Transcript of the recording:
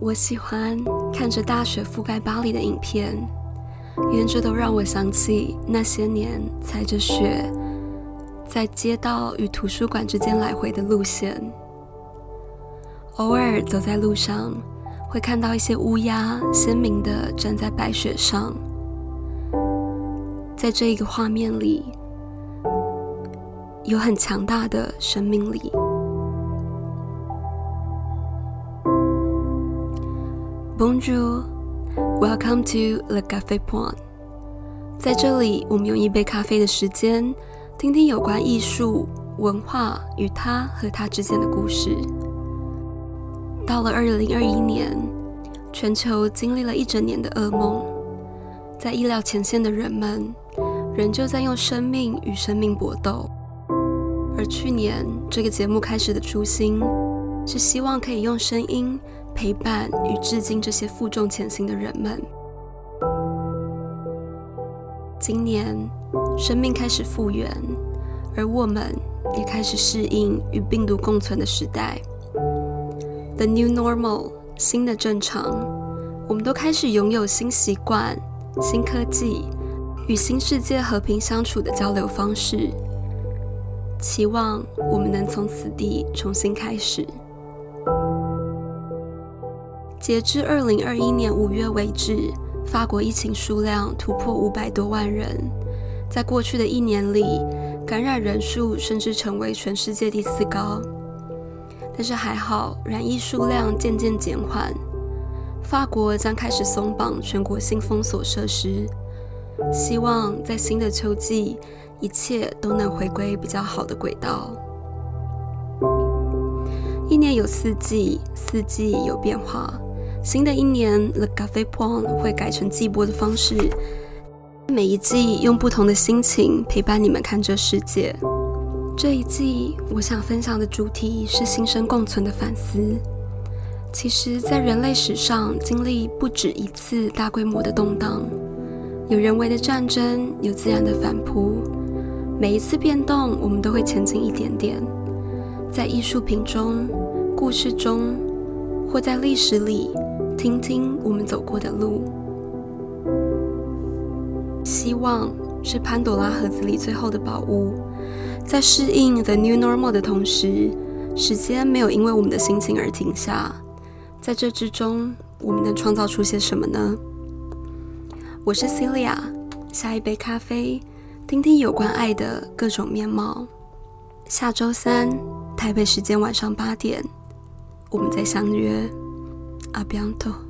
我喜欢看着大雪覆盖巴黎的影片，沿着都让我想起那些年踩着雪在街道与图书馆之间来回的路线。偶尔走在路上，会看到一些乌鸦鲜明的站在白雪上，在这一个画面里，有很强大的生命力。Bonjour, welcome to Le cafe Point。在这里，我们用一杯咖啡的时间，听听有关艺术、文化与它和它之间的故事。到了二零二一年，全球经历了一整年的噩梦，在医疗前线的人们仍旧在用生命与生命搏斗。而去年这个节目开始的初心，是希望可以用声音。陪伴与致敬这些负重前行的人们。今年，生命开始复原，而我们也开始适应与病毒共存的时代。The new normal，新的正常，我们都开始拥有新习惯、新科技与新世界和平相处的交流方式。期望我们能从此地重新开始。截至二零二一年五月为止，法国疫情数量突破五百多万人。在过去的一年里，感染人数甚至成为全世界第四高。但是还好，染疫数量渐渐减缓。法国将开始松绑全国性封锁设施，希望在新的秋季，一切都能回归比较好的轨道。一年有四季，四季有变化。新的一年，The Cafe Point 会改成季播的方式，每一季用不同的心情陪伴你们看这世界。这一季，我想分享的主题是新生共存的反思。其实，在人类史上经历不止一次大规模的动荡，有人为的战争，有自然的反扑。每一次变动，我们都会前进一点点。在艺术品中、故事中，或在历史里。听听我们走过的路，希望是潘朵拉盒子里最后的宝物。在适应 the new normal 的同时，时间没有因为我们的心情而停下。在这之中，我们能创造出些什么呢？我是 Celia，下一杯咖啡，听听有关爱的各种面貌。下周三，台北时间晚上八点，我们再相约。a pianto.